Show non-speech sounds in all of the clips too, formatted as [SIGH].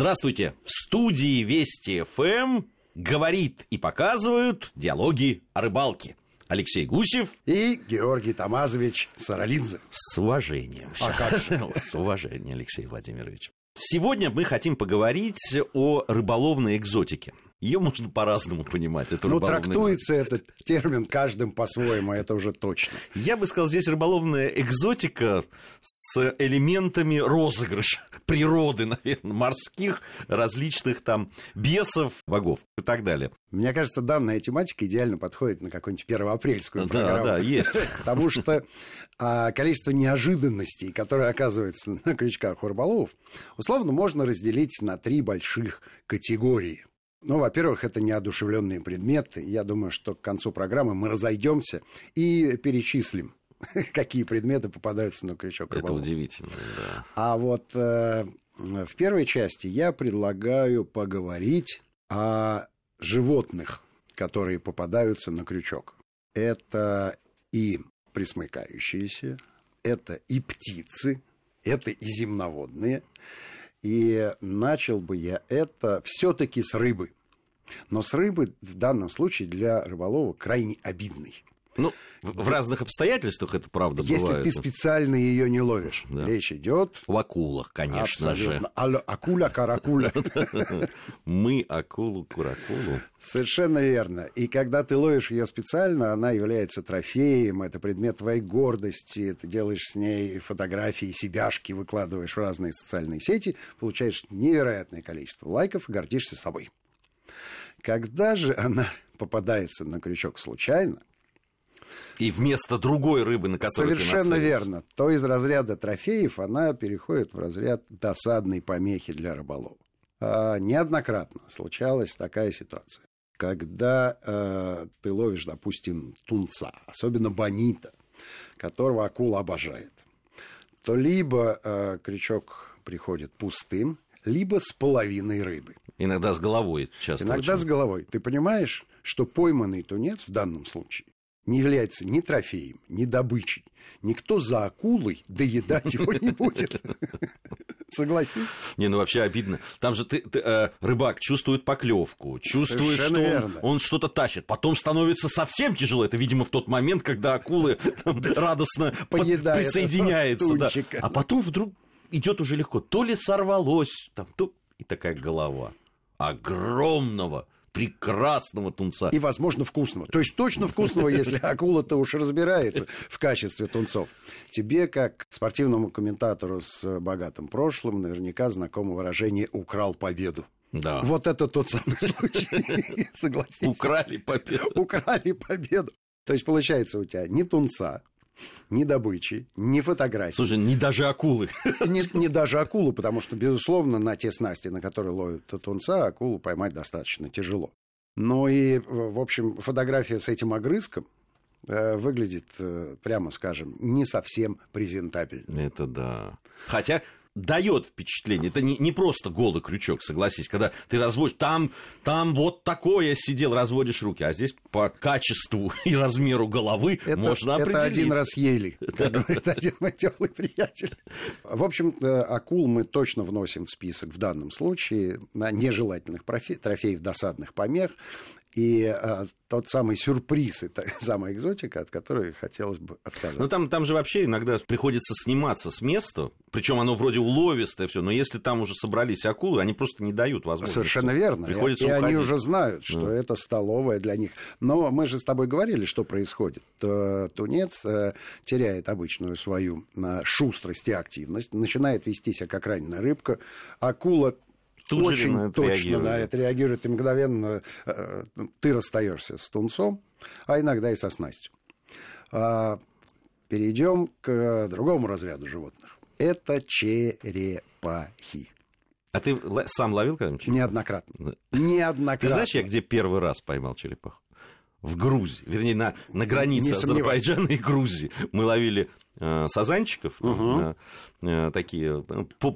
Здравствуйте! В студии Вести ФМ говорит и показывают диалоги о рыбалке. Алексей Гусев и Георгий Тамазович Саралидзе. С уважением. А как же? [LAUGHS] С уважением, Алексей Владимирович. Сегодня мы хотим поговорить о рыболовной экзотике. Ее можно по-разному понимать. Эту ну, трактуется этот термин каждым по-своему, это уже точно. Я бы сказал, здесь рыболовная экзотика с элементами розыгрыша [LAUGHS] природы, наверное, морских, различных там бесов, богов и так далее. Мне кажется, данная тематика идеально подходит на какую-нибудь первоапрельскую программу. Да, да, есть. [LAUGHS] Потому что а, количество неожиданностей, которые оказываются на крючках у рыболовов, условно можно разделить на три больших категории. Ну, во-первых, это неодушевленные предметы. Я думаю, что к концу программы мы разойдемся и перечислим, [LAUGHS] какие предметы попадаются на крючок. Это удивительно, да. А вот э, в первой части я предлагаю поговорить о животных, которые попадаются на крючок. Это и присмыкающиеся, это и птицы, это и земноводные, и начал бы я это все-таки с рыбы. Но с рыбы в данном случае для рыболова крайне обидный. Ну, в, в разных обстоятельствах это правда Если бывает. Ты специально ее не ловишь, да. речь идет... В акулах, конечно абсолютно. же. Акуля, каракуля. [LAUGHS] Мы акулу, куракулу. Совершенно верно. И когда ты ловишь ее специально, она является трофеем, это предмет твоей гордости, ты делаешь с ней фотографии, себяшки, выкладываешь в разные социальные сети, получаешь невероятное количество лайков и гордишься собой. Когда же она попадается на крючок случайно, и вместо другой рыбы, на которую Совершенно верно. То из разряда трофеев она переходит в разряд досадной помехи для рыболова. А, неоднократно случалась такая ситуация. Когда э, ты ловишь, допустим, тунца, особенно бонита, которого акула обожает, то либо э, крючок приходит пустым, либо с половиной рыбы. Иногда с головой часто. Иногда очень. с головой. Ты понимаешь, что пойманный тунец в данном случае не является ни трофеем, ни добычей. Никто за акулой доедать его не будет. [LAUGHS] Согласись? Не, ну вообще обидно. Там же ты, ты э, рыбак чувствует поклевку, чувствует, Совершенно что он, он что-то тащит. Потом становится совсем тяжело. Это, видимо, в тот момент, когда акулы [LAUGHS] там, радостно присоединяются. Да. А потом вдруг идет уже легко. То ли сорвалось, там, то и такая голова огромного прекрасного тунца. И, возможно, вкусного. То есть точно вкусного, [LAUGHS] если акула-то уж разбирается в качестве тунцов. Тебе, как спортивному комментатору с богатым прошлым, наверняка знакомо выражение «украл победу». Да. Вот это тот самый случай, [LAUGHS] согласись. Украли победу. Украли победу. То есть, получается, у тебя ни тунца, ни добычи, ни фотографий. Слушай, не даже акулы. [LAUGHS] Не, не даже акулу, потому что, безусловно, на те снасти, на которые ловят тунца, акулу поймать достаточно тяжело. Но и, в общем, фотография с этим огрызком э, выглядит, э, прямо скажем, не совсем презентабельно. Это да. Хотя дает впечатление. Это не, не просто голый крючок, согласись, когда ты разводишь, там, там вот такое сидел, разводишь руки, а здесь по качеству [LAUGHS] и размеру головы это, можно определить. Это один раз ели, [LAUGHS] как говорит один мой теплый приятель. В общем, акул мы точно вносим в список в данном случае на нежелательных трофеев досадных помех. И а, тот самый сюрприз, это [LAUGHS] самая экзотика, от которой хотелось бы отказаться. Ну, там, там же вообще иногда приходится сниматься с места, причем оно вроде уловистое все, но если там уже собрались акулы, они просто не дают возможности. Совершенно верно. Приходится и, и они уже знают, что да. это столовая для них. Но мы же с тобой говорили, что происходит. Тунец э, теряет обычную свою э, шустрость и активность, начинает вести себя как раненая рыбка. Акула Тут очень на точно реагирует. на это реагирует, и мгновенно э, ты расстаешься с тунцом, а иногда и со снастью. А, перейдем к другому разряду животных. Это черепахи. А ты сам ловил когда-нибудь Неоднократно. Неоднократно. Ты знаешь, я где первый раз поймал черепаху? В Грузии, вернее, на, на границе Азербайджана и Грузии. Мы ловили Э, сазанчиков, угу. э, такие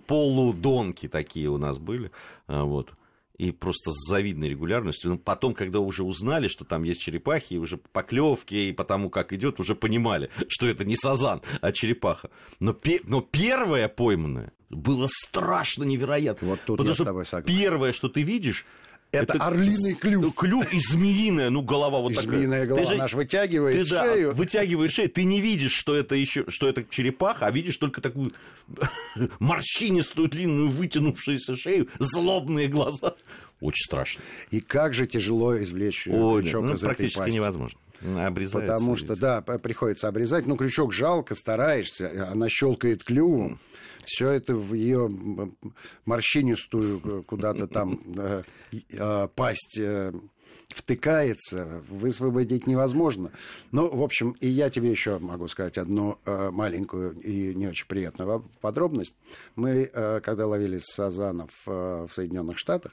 полудонки такие у нас были, вот. и просто с завидной регулярностью. Но потом, когда уже узнали, что там есть черепахи, и уже поклевки, и потому как идет, уже понимали, [LAUGHS] что это не сазан, а черепаха. Но, но первое пойманное было страшно невероятно. Вот тут Потому я что с тобой согласен. первое, что ты видишь, это, это орлиный клюв. Клюв и змеиная, ну, голова вот и такая. Змеиная голова, ты же, наш вытягивает ты, шею. Да, вытягиваешь шею. Ты не видишь, что это еще, что это черепаха, а видишь только такую [LAUGHS] морщинистую, длинную, вытянувшуюся шею, злобные глаза. Очень страшно. И как же тяжело извлечь Ой, крючок ну, из практически этой пасти. невозможно. Обрезается. Потому что, да, приходится обрезать. Ну, крючок жалко, стараешься, она щелкает клювом все это в ее морщинистую э, куда-то там э, э, пасть втыкается, высвободить невозможно. Ну, в общем, и я тебе еще могу сказать одну маленькую и не очень приятную подробность. Мы, когда ловили сазанов в Соединенных Штатах,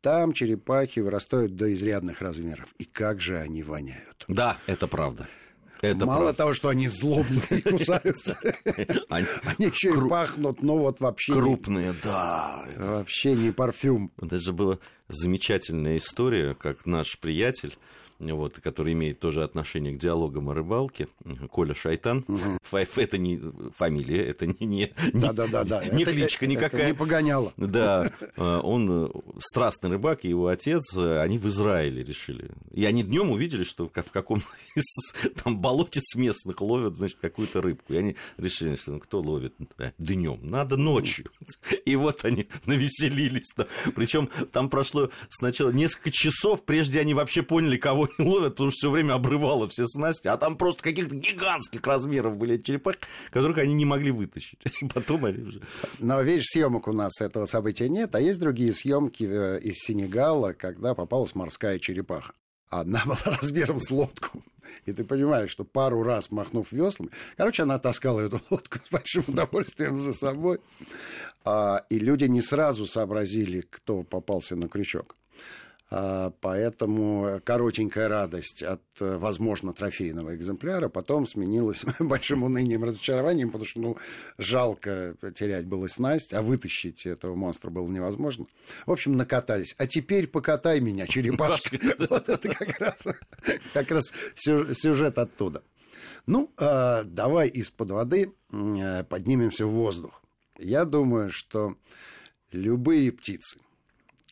там черепахи вырастают до изрядных размеров. И как же они воняют. Да, это правда. Это Мало правда. того, что они злобные [LAUGHS] кусаются, [LAUGHS] они еще и пахнут, ну вот вообще... Крупные, да. Вообще не парфюм. Это же была замечательная история, как наш приятель вот, который имеет тоже отношение к диалогам о рыбалке, Коля Шайтан. Угу. [LAUGHS] Это не фамилия, это не, не, да, да, да, да. не кличка это, никакая. Это не погоняло. Да, а, [LAUGHS] он э, страстный рыбак, и его отец, э, они в Израиле решили. И они днем увидели, что в каком [LAUGHS] из там болотец местных ловят, значит, какую-то рыбку. И они решили, что ну, кто ловит днем? Надо ночью. И вот они навеселились. Причем там прошло сначала несколько часов, прежде они вообще поняли, кого не [LAUGHS] ловят, потому что все время обрывало все снасти, а там просто каких-то гигантских размеров были черепахи, которых они не могли вытащить. [LAUGHS] И потом они уже... Но, видишь, съемок у нас этого события нет, а есть другие съемки э, из Сенегала, когда попалась морская черепаха. Одна [LAUGHS] была размером с лодку. И ты понимаешь, что пару раз махнув веслами, короче, она таскала эту лодку с большим удовольствием за собой. А, и люди не сразу сообразили, кто попался на крючок. А, поэтому коротенькая радость от, возможно, трофейного экземпляра потом сменилась [LAUGHS] большим унынием, разочарованием, потому что, ну, жалко терять было снасть, а вытащить этого монстра было невозможно. В общем, накатались. А теперь покатай меня, [LAUGHS] черепашка. Вот это как раз, [LAUGHS] как раз сюжет оттуда. Ну, а, давай из-под воды э, поднимемся в воздух. Я думаю, что любые птицы,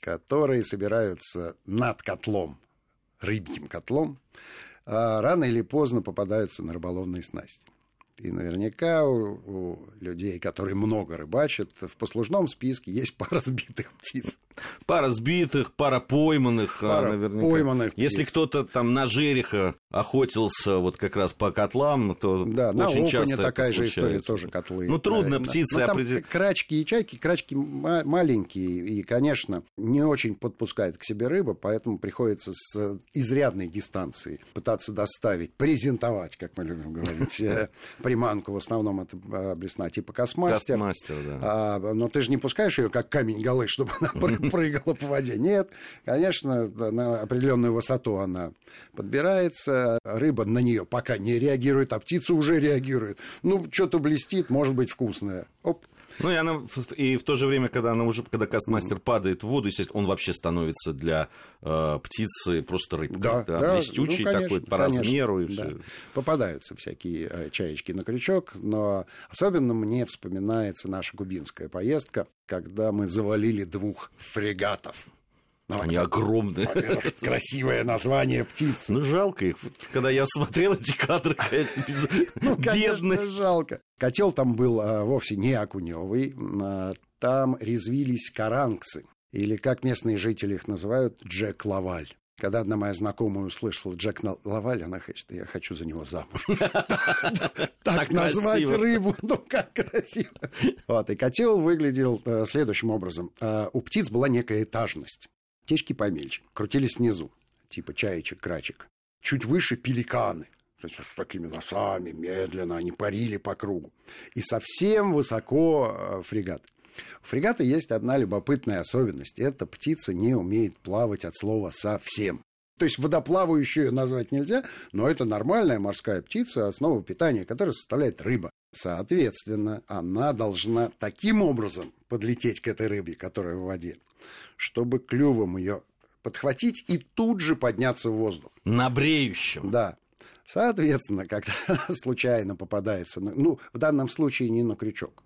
которые собираются над котлом, рыбьим котлом, а рано или поздно попадаются на рыболовные снасти. И наверняка у, у людей, которые много рыбачат, в послужном списке есть [LAUGHS] пара сбитых птиц. Пара сбитых, пара пойманных, а, пара наверняка. пойманных птиц. Если кто-то там на жереха охотился вот как раз по котлам, то да, очень на часто такая же история, тоже котлы. Ну, трудно да, птицы но определить. крачки и чайки, крачки маленькие, и, конечно, не очень подпускает к себе рыба, поэтому приходится с изрядной дистанции пытаться доставить, презентовать, как мы любим говорить, э, приманку, в основном это а, блесна типа космастер. Космастер, да. А, но ты же не пускаешь ее как камень голы, чтобы она [LAUGHS] прыгала по воде. Нет, конечно, на определенную высоту она подбирается, рыба на нее пока не реагирует, а птица уже реагирует. Ну, что-то блестит, может быть вкусное. Оп, ну и она и в то же время, когда она уже, когда кастмастер падает в воду, естественно, он вообще становится для э, птицы просто рыбкой, да, да, да блестючий ну, конечно, такой по конечно, размеру и да. все. Попадаются всякие э, чаечки на крючок, но особенно мне вспоминается наша кубинская поездка, когда мы завалили двух фрегатов. Ну, Они огромные. [LAUGHS] Красивое название птиц. Ну, жалко их. Когда я смотрел эти кадры, [LAUGHS] ну, бедные. жалко. Котел там был а, вовсе не окуневый. А, там резвились каранксы. Или, как местные жители их называют, Джек Лаваль. Когда одна моя знакомая услышала Джек Лаваль, она что я хочу за него замуж. [LAUGHS] Так назвать рыбу, ну как красиво. Вот, и котел выглядел э, следующим образом. Э, у птиц была некая этажность. Птички помельче, крутились внизу, типа чаечек, крачек. Чуть выше пеликаны, с такими носами, медленно они парили по кругу. И совсем высоко э, фрегат. У фрегата есть одна любопытная особенность. Эта птица не умеет плавать от слова «совсем». То есть водоплавающую назвать нельзя, но это нормальная морская птица, основа питания которой составляет рыба. Соответственно, она должна таким образом подлететь к этой рыбе, которая в воде, чтобы клювом ее подхватить и тут же подняться в воздух. На бреющем. Да. Соответственно, когда [LAUGHS] случайно попадается, ну, в данном случае не на крючок,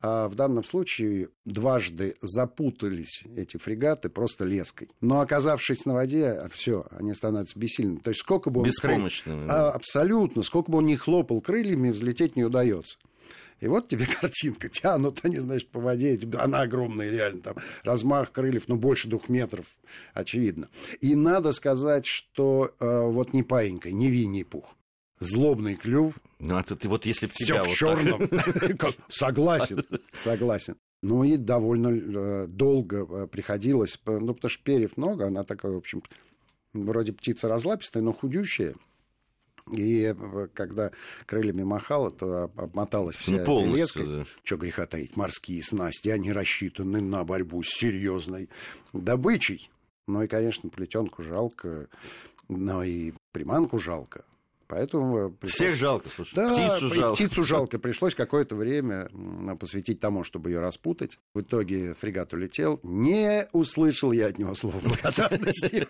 а в данном случае дважды запутались эти фрегаты просто леской. Но оказавшись на воде, все, они становятся бессильными. То есть сколько бы он... Беспомощными. Крыл... А, абсолютно. Сколько бы он ни хлопал крыльями, взлететь не удается. И вот тебе [LAUGHS] картинка, тянут они, значит, по воде, она огромная реально, там размах крыльев, ну, больше двух метров, очевидно. И надо сказать, что э, вот не паинька, не Винни Пух, злобный клюв. Ну, это ты вот если в тебя Все в черном. [LAUGHS] Согласен, согласен. Ну и довольно э, долго э, приходилось, ну, потому что перьев много, она такая, в общем, вроде птица разлапистая, но худющая. И э, когда крыльями махала, то обмоталась вся ну, эта леска. Да. Что греха таить, морские снасти, они рассчитаны на борьбу с серьезной добычей. Ну и, конечно, плетенку жалко, но и приманку жалко. Поэтому пришлось... Всех жалко, слушай. Да, птицу жалко. птицу жалко. Пришлось какое-то время посвятить тому, чтобы ее распутать. В итоге фрегат улетел. Не услышал я от него слова благодарности,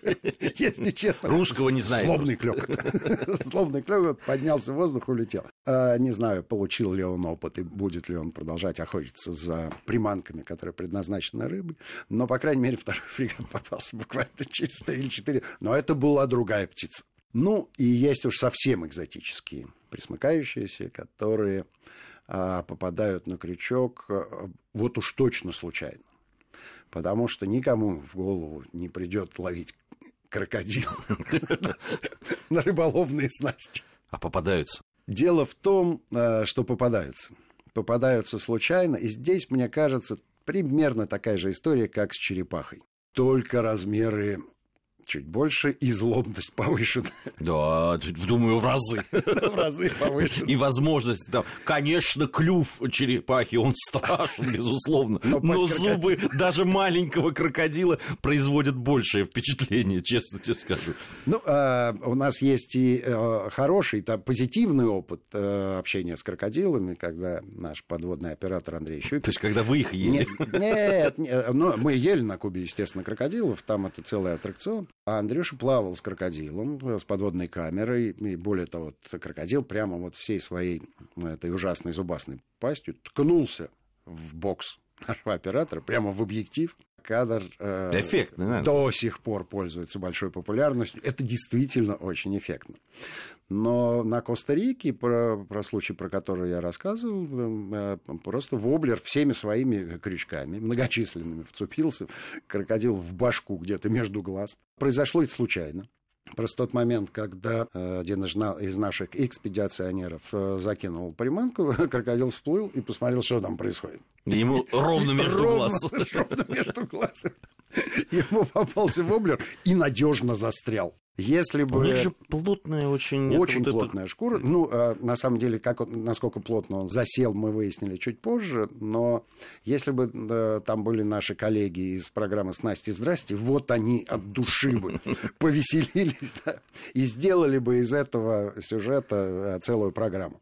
[LAUGHS] если честно. Русского не знаю. Злобный клёкот. [LAUGHS] Злобный клёкот поднялся в воздух, улетел. А, не знаю, получил ли он опыт и будет ли он продолжать охотиться за приманками, которые предназначены рыбой. Но, по крайней мере, второй [LAUGHS] фрегат попался буквально через 3 или 4. Но это была другая птица. Ну, и есть уж совсем экзотические присмыкающиеся, которые а, попадают на крючок а, вот уж точно случайно. Потому что никому в голову не придет ловить крокодил [LAUGHS] на рыболовные снасти. А попадаются? Дело в том, а, что попадаются. Попадаются случайно. И здесь, мне кажется, примерно такая же история, как с черепахой. Только размеры чуть больше, и злобность повышена. [LAUGHS] Да, думаю, в разы. [LAUGHS] В разы повышена. И возможность, там, конечно, клюв черепахи, он страшен, безусловно, но зубы даже маленького крокодила производят большее впечатление, честно тебе скажу. Ну, а, у нас есть и э, хороший, позитивный опыт э, общения с крокодилами, когда наш подводный оператор Андрей Щукин... То есть, когда вы их ели? Нет, нет, ну, мы ели на Кубе, естественно, крокодилов, там это целый аттракцион. А Андрюша плавал с крокодилом, с подводной камерой, и более того, крокодил прямо вот всей своей этой ужасной зубастной пастью ткнулся в бокс нашего оператора, прямо в объектив. Кадр э, Эффектный, до сих пор пользуется большой популярностью. Это действительно очень эффектно. Но на Коста-Рике, про, про случай, про который я рассказывал, э, просто воблер всеми своими крючками, многочисленными, вцепился, крокодил в башку где-то между глаз. Произошло это случайно. Просто тот момент, когда э, один из наших экспедиционеров э, закинул приманку, [LAUGHS] крокодил всплыл и посмотрел, что там происходит. Ему ровно [LAUGHS] между глаз. [LAUGHS] Ровно между глаз. Ему попался воблер и надежно застрял. Если бы... У них же плотная очень... Очень вот плотная это... шкура. Ну, а, на самом деле, как он, насколько плотно он засел, мы выяснили чуть позже. Но если бы да, там были наши коллеги из программы «Снасти, здрасте», вот они от души бы [LAUGHS] повеселились да, и сделали бы из этого сюжета э, целую программу.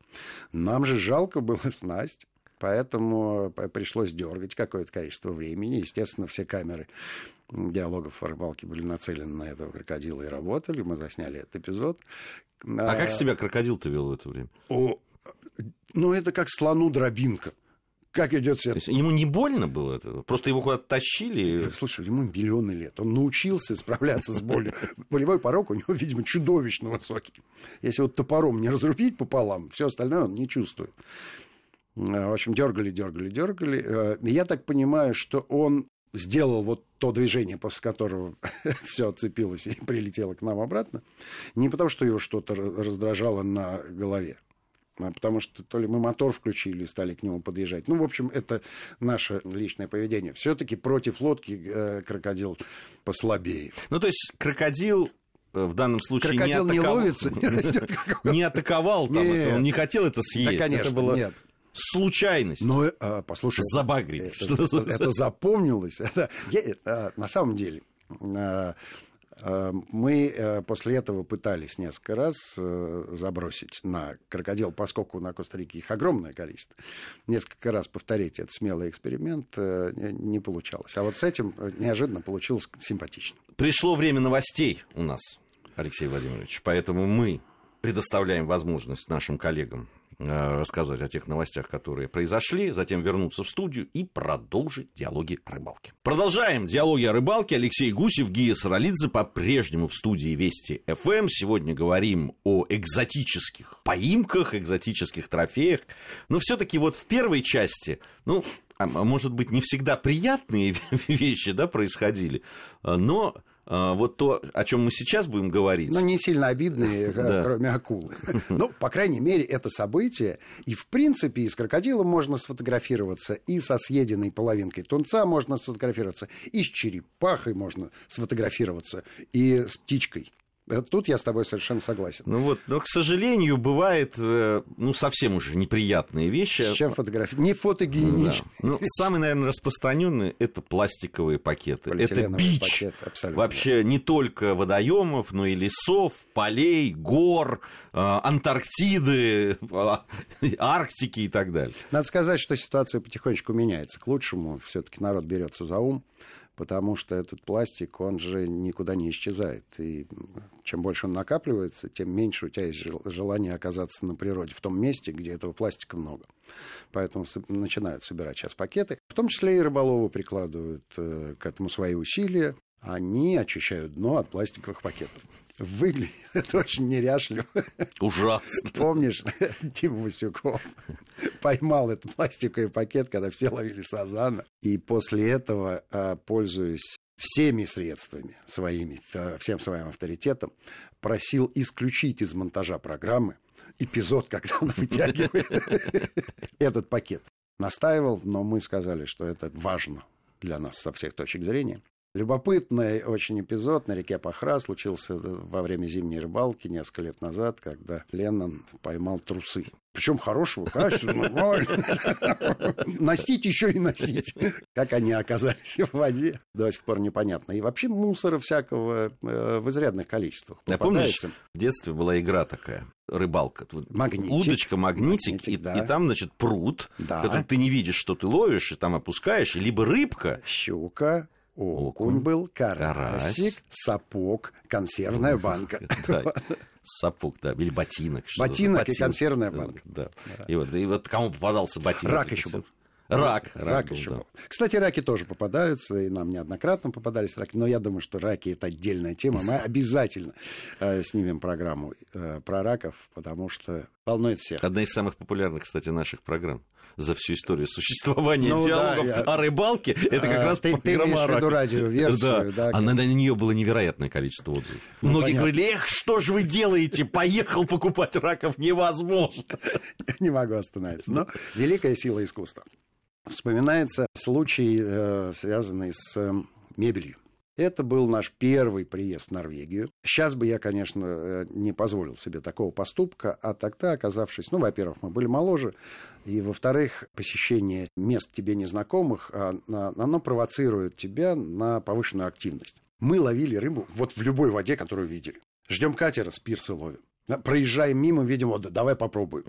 Нам же жалко было снасть. Поэтому пришлось дергать какое-то количество времени. Естественно, все камеры диалогов о рыбалке были нацелены на этого крокодила и работали. Мы засняли этот эпизод. А, а как себя крокодил-то вел в это время? О, ну, это как слону дробинка. Как идет себя. Ему не больно было это? Просто его куда-то тащили? Слушай, ему миллионы лет. Он научился справляться с болью. [LAUGHS] Болевой порог у него, видимо, чудовищно высокий. Если вот топором не разрубить пополам, все остальное он не чувствует. В общем, дергали, дергали, дергали. Э, я так понимаю, что он сделал вот то движение, после которого [LAUGHS] все отцепилось и прилетело к нам обратно, не потому, что его что-то раздражало на голове, а потому что то ли мы мотор включили и стали к нему подъезжать. Ну, в общем, это наше личное поведение. Все-таки против лодки э, крокодил послабее. Ну, то есть крокодил э, в данном случае крокодил не, атаковал, не ловится, не растет. [LAUGHS] Не атаковал там, он не хотел это съесть. Да, конечно, это было... нет случайность. Но, а, послушай, Забагрить. Это, это, это запомнилось. [LAUGHS] Это, я, это, на самом деле, а, Э, мы э, после этого пытались несколько раз э, забросить на крокодил, поскольку на Коста-Рике их огромное количество. Несколько раз повторить этот смелый эксперимент не получалось. А вот с этим неожиданно получилось симпатично. Пришло время новостей у нас, Алексей Владимирович, поэтому мы предоставляем возможность нашим коллегам Э, рассказать о тех новостях, которые произошли, затем вернуться в студию и продолжить диалоги о рыбалке. Продолжаем диалоги о рыбалке. Алексей Гусев, Гия Саралидзе по-прежнему в студии Вести ФМ. Сегодня говорим о экзотических поимках, экзотических трофеях. Но все-таки вот в первой части, ну, а может быть, не всегда приятные [LAUGHS] вещи да, происходили, но а, вот то, о чем мы сейчас будем говорить. Ну, не сильно обидные, [LAUGHS] кроме акулы. [LAUGHS] Ну, по крайней мере, это событие. И, в принципе, и с крокодилом можно сфотографироваться, и со съеденной половинкой тунца можно сфотографироваться, и с черепахой можно сфотографироваться, и с птичкой. Э, тут я с тобой совершенно согласен. Ну вот, но, к сожалению, бывает, э, ну, совсем уже неприятные вещи. С чем фотографировать? Не фотогеничные. Да. Ну, самый, наверное, распространенный – это пластиковые пакеты. Это бич пакет, вообще не только водоемов, но и лесов, полей, гор, э, Антарктиды, Арктики и так далее. Надо сказать, что ситуация потихонечку меняется к лучшему. Все-таки народ берется за ум потому что этот пластик, он же никуда не исчезает. И чем больше он накапливается, тем меньше у тебя есть желание оказаться на природе, в том месте, где этого пластика много. Поэтому начинают собирать сейчас пакеты. В том числе и рыболовы прикладывают э, к этому свои усилия. Они очищают дно от пластиковых пакетов. Выглядит [LAUGHS] это очень неряшливо. Ужасно. Помнишь, [LAUGHS] Дима Васюков поймал этот пластиковый пакет, когда все ловили сазана. И после этого, а, пользуясь всеми средствами своими, а, всем своим авторитетом, просил исключить из монтажа программы эпизод, [LAUGHS] когда он вытягивает этот пакет. Настаивал, но мы сказали, что это важно для нас со всех точек зрения. Любопытный очень эпизод на реке Пахра случился во время зимней рыбалки несколько лет назад, когда Леннон поймал трусы. Причем хорошего качества. [LAUGHS] Настить еще и настить. Как они оказались в воде, до сих пор непонятно. И вообще мусора всякого э, в изрядных количествах Я помнишь, в детстве была игра такая, рыбалка. Магнитик. Удочка, магнитик, магнитик и, да. и там, значит, пруд, да. который ты не видишь, что ты ловишь, и там опускаешь, либо рыбка. Щука окунь был, карасик, сапог, консервная банка. [LAUGHS] [LAUGHS] Сапог, да, или ботинок. Ботинок и консервная банка. Да. И вот, и вот кому попадался ботинок? Рак еще был. Рак. Рак, рак был, еще да. был. Кстати, раки тоже попадаются, и нам неоднократно попадались раки, но я думаю, что раки это отдельная тема. Мы [LAUGHS] обязательно э, снимем программу э, про раков, потому что волнует всех. Одна из самых популярных, кстати, наших программ за всю историю существования ну, диалогов да, я... о рыбалке. Это как а, раз ты, программа ты виду радиоверсию. Да. Да, а на, на нее было невероятное количество отзывов. Ну, Многие понятно. говорили, эх, что же вы делаете? Поехал покупать раков невозможно. [LAUGHS] Не могу остановиться. Но великая сила искусства. Вспоминается случай, э, связанный с э, мебелью. Это был наш первый приезд в Норвегию. Сейчас бы я, конечно, э, не позволил себе такого поступка, а тогда, оказавшись, ну, во-первых, мы были моложе, и, во-вторых, посещение мест тебе незнакомых, а, оно провоцирует тебя на повышенную активность. Мы ловили рыбу вот в любой воде, которую видели. Ждем катера, с ловим. Проезжаем мимо, видим, вот, давай попробуем.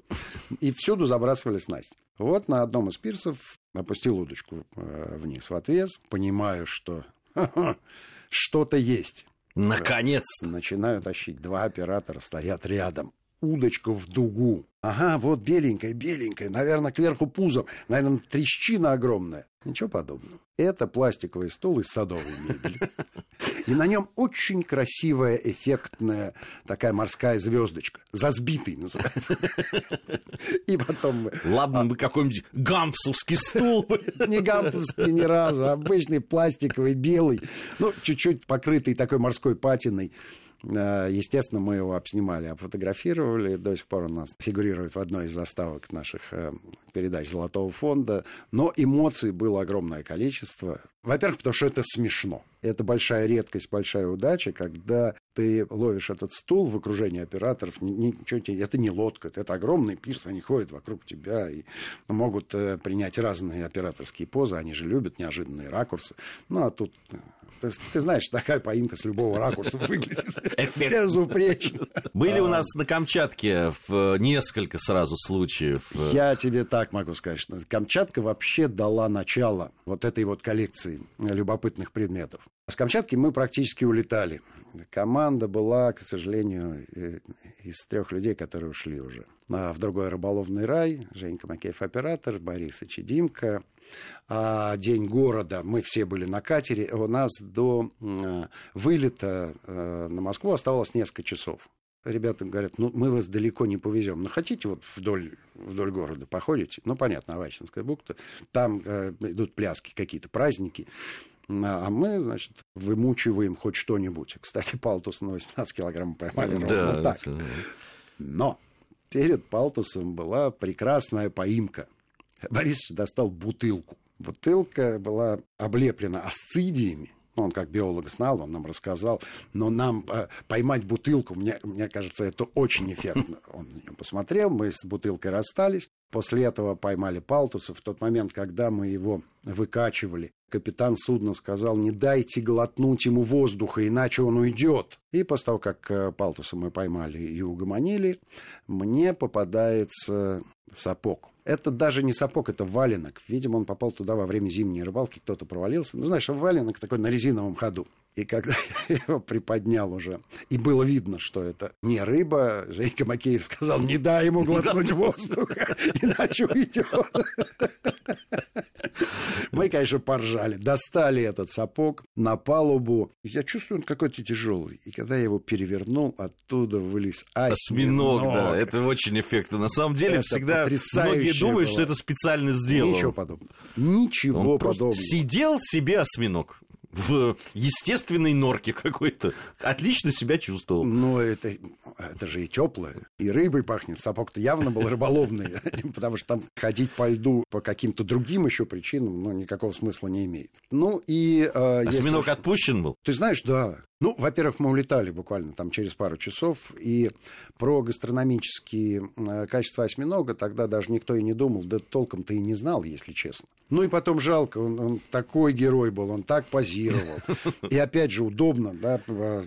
И всюду забрасывали снасть. Вот на одном из пирсов опустил удочку э, вниз в отвес, понимаю, что [LAUGHS] что-то есть. Наконец! Начинаю тащить. Два оператора стоят рядом. Удочка в дугу. Ага, вот беленькая, беленькая. Наверное, кверху пузом. Наверное, трещина огромная. Ничего подобного. Это пластиковый стол из садовой мебели. [LAUGHS] И на нем очень красивая, эффектная такая морская звездочка. Засбитый называется. И потом... Ладно, бы какой-нибудь гампсовский стул. Не гампсовский ни разу, обычный пластиковый, белый. Ну, чуть-чуть покрытый такой морской патиной. Э, естественно, мы его обснимали, обфотографировали. До сих пор у нас фигурирует в одной из заставок наших э, передач Золотого фонда. Но эмоций было огромное количество. Во-первых, потому что это смешно. Это большая редкость, большая удача, когда ты ловишь этот стул в окружении операторов. Ничего тебе, это не лодка, это огромный пирс, они ходят вокруг тебя и могут э, принять разные операторские позы. Они же любят неожиданные ракурсы. Ну, а тут Ты, ты знаешь, такая поимка с любого ракурса выглядит. Безупречно. Были у нас на Камчатке в несколько сразу случаев. Я тебе так могу сказать, что Камчатка вообще дала начало вот этой вот коллекции любопытных предметов. С Камчатки мы практически улетали. Команда была, к сожалению, из трех людей, которые ушли уже в другой рыболовный рай. Женька Макеев оператор, Борис и Димка а день города, мы все были на катере, у нас до вылета э, на Москву оставалось несколько часов. Ребята говорят, ну, мы вас далеко не повезем. Ну, хотите вот вдоль, вдоль города походите? Ну, понятно, Авачинская бухта. Там э, идут пляски, какие-то праздники. А мы, значит, вымучиваем хоть что-нибудь. Кстати, Палтус на 18 килограмм поймали. Да, ровно так. Но перед Палтусом была прекрасная поимка. Борисович достал бутылку. Бутылка была облеплена асцидиями. Ну, он как биолог знал, он нам рассказал. Но нам э, поймать бутылку, мне, мне кажется, это очень эффектно. Он на нее посмотрел, мы с бутылкой расстались. После этого поймали Палтуса. В тот момент, когда мы его выкачивали, капитан судна сказал, не дайте глотнуть ему воздуха, иначе он уйдет. И после того, как э, Палтуса мы поймали и угомонили, мне попадается сапог. Это даже не сапог, это валенок. Видимо, он попал туда во время зимней рыбалки, кто-то провалился. Ну, знаешь, валенок такой на резиновом ходу. И когда [LAUGHS] я его приподнял уже, и было видно, что это не рыба, Женька Макеев сказал, не дай ему [LAUGHS] глотнуть воздуха, [LAUGHS] иначе уйдет. Мы, конечно, поржали. Достали этот сапог на палубу. Я чувствую, он какой-то тяжелый. И когда я его перевернул, оттуда вылез осьминог. осьминог да, это очень эффектно. На самом деле, это всегда многие думают, было. что это специально сделано. Ничего подобного. Ничего он подобного. Сидел себе осьминог в естественной норке какой-то. Отлично себя чувствовал. Ну, это, это же и теплое, и рыбой пахнет. Сапог-то явно был рыболовный, [LAUGHS] потому что там ходить по льду по каким-то другим еще причинам, ну, никакого смысла не имеет. Ну, и... Э, Осьминог отпущен был? Ты знаешь, да. Ну, во-первых, мы улетали буквально там через пару часов, и про гастрономические э, качества осьминога тогда даже никто и не думал, да толком-то и не знал, если честно. Ну и потом жалко, он, он такой герой был, он так позировал. И опять же удобно, да, э,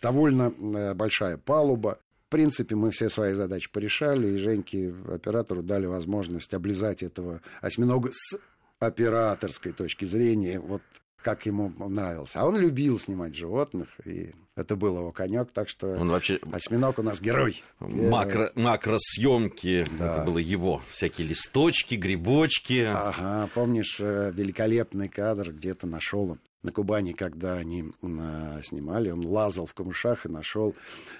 довольно э, большая палуба. В принципе, мы все свои задачи порешали, и Женьке, оператору, дали возможность облизать этого осьминога с операторской точки зрения. Вот как ему нравился. А он любил снимать животных, и это был его конек, так что он вообще... осьминог у нас герой. Макро, макросъемки, да. это было его. Всякие листочки, грибочки. Ага, помнишь э, великолепный кадр, где-то нашел он на Кубани, когда они э, снимали, он лазал в камышах и нашел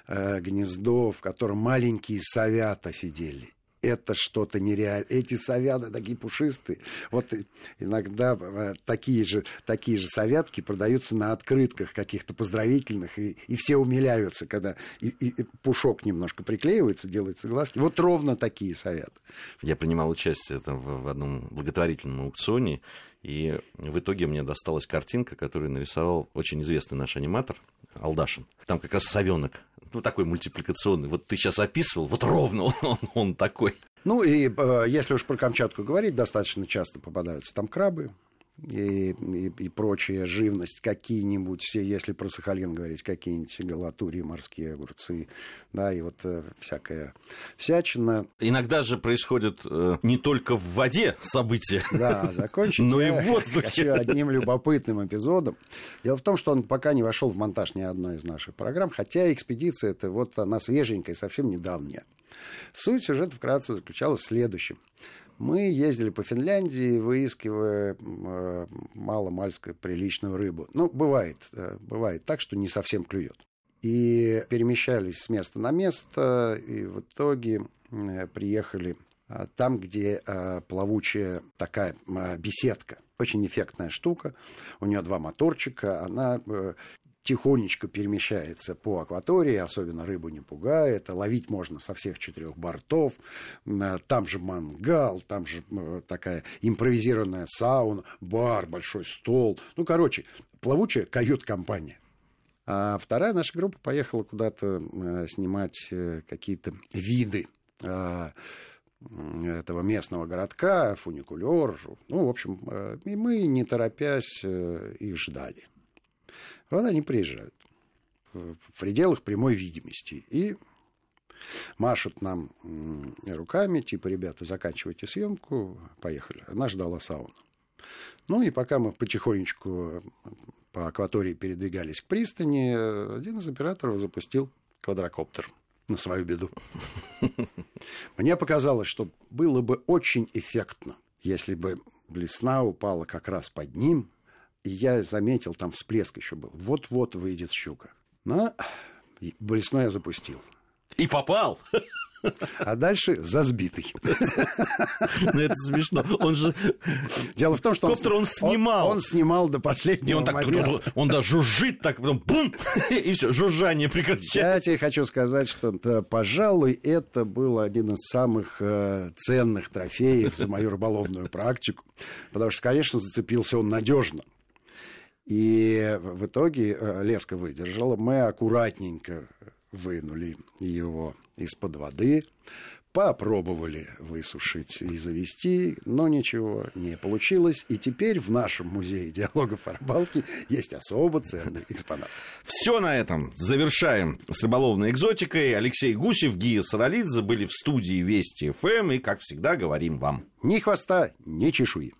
э, гнездо, в котором маленькие совята сидели это что-то нереальное. Эти совята такие пушистые. Вот иногда такие же, такие же совятки продаются на открытках каких-то поздравительных, и, и все умиляются, когда и, и, пушок немножко приклеивается, делаются глазки. Вот ровно такие совят. Я принимал участие там, в, в одном благотворительном аукционе, и в итоге мне досталась картинка, которую нарисовал очень известный наш аниматор Алдашин. Там как раз совенок ну, такой мультипликационный. Вот ты сейчас описывал, вот ровно он, он, он такой. Ну, и э, если уж про Камчатку говорить, достаточно часто попадаются там крабы, и, и, и прочая живность, какие-нибудь, если про Сахалин говорить, какие-нибудь галатурии, морские огурцы, да, и вот э, всякая всячина. Иногда же происходит э, не только в воде события, да, закончить [LAUGHS] но и в воздухе. Одним любопытным эпизодом. Дело в том, что он пока не вошел в монтаж ни одной из наших программ, хотя экспедиция это вот она свеженькая, совсем недавняя. Суть сюжета вкратце заключалась в следующем. Мы ездили по Финляндии, выискивая э, мало-мальскую приличную рыбу. Ну, бывает, э, бывает так, что не совсем клюет. И перемещались с места на место, и в итоге э, приехали э, там, где э, плавучая такая э, беседка. Очень эффектная штука. У нее два моторчика. Она э, тихонечко перемещается по акватории, особенно рыбу не пугает, ловить можно со всех четырех бортов, там же мангал, там же такая импровизированная сауна, бар, большой стол, ну, короче, плавучая кают-компания. А вторая наша группа поехала куда-то э, снимать э, какие-то виды а, этого местного городка, фуникулер. Ну, в общем, э, и мы, не торопясь, их ждали. Вот они приезжают в пределах прямой видимости и машут нам руками, типа, ребята, заканчивайте съемку, поехали. Она ждала сауну. Ну и пока мы потихонечку по акватории передвигались к пристани, один из операторов запустил квадрокоптер на свою беду. Мне показалось, что было бы очень эффектно, если бы блесна упала как раз под ним, и я заметил, там всплеск еще был. Вот-вот выйдет щука. Но блесну я запустил. И попал. А дальше за сбитый. Ну, это смешно. Он же... Дело в том, что Коптер он, он снимал. Он, он снимал до последнего он момента. Так, он да жужжит так, потом бум, и все, жужжание прекращается. Я тебе хочу сказать, что, да, пожалуй, это был один из самых э, ценных трофеев за мою рыболовную практику. Потому что, конечно, зацепился он надежно. И в итоге э, леска выдержала. Мы аккуратненько вынули его из-под воды, попробовали высушить и завести, но ничего не получилось. И теперь в нашем музее диалогов о рыбалке есть особо ценный экспонат. Все на этом. Завершаем с рыболовной экзотикой. Алексей Гусев, Гия Саралидзе были в студии Вести ФМ и, как всегда, говорим вам. Ни хвоста, ни чешуи.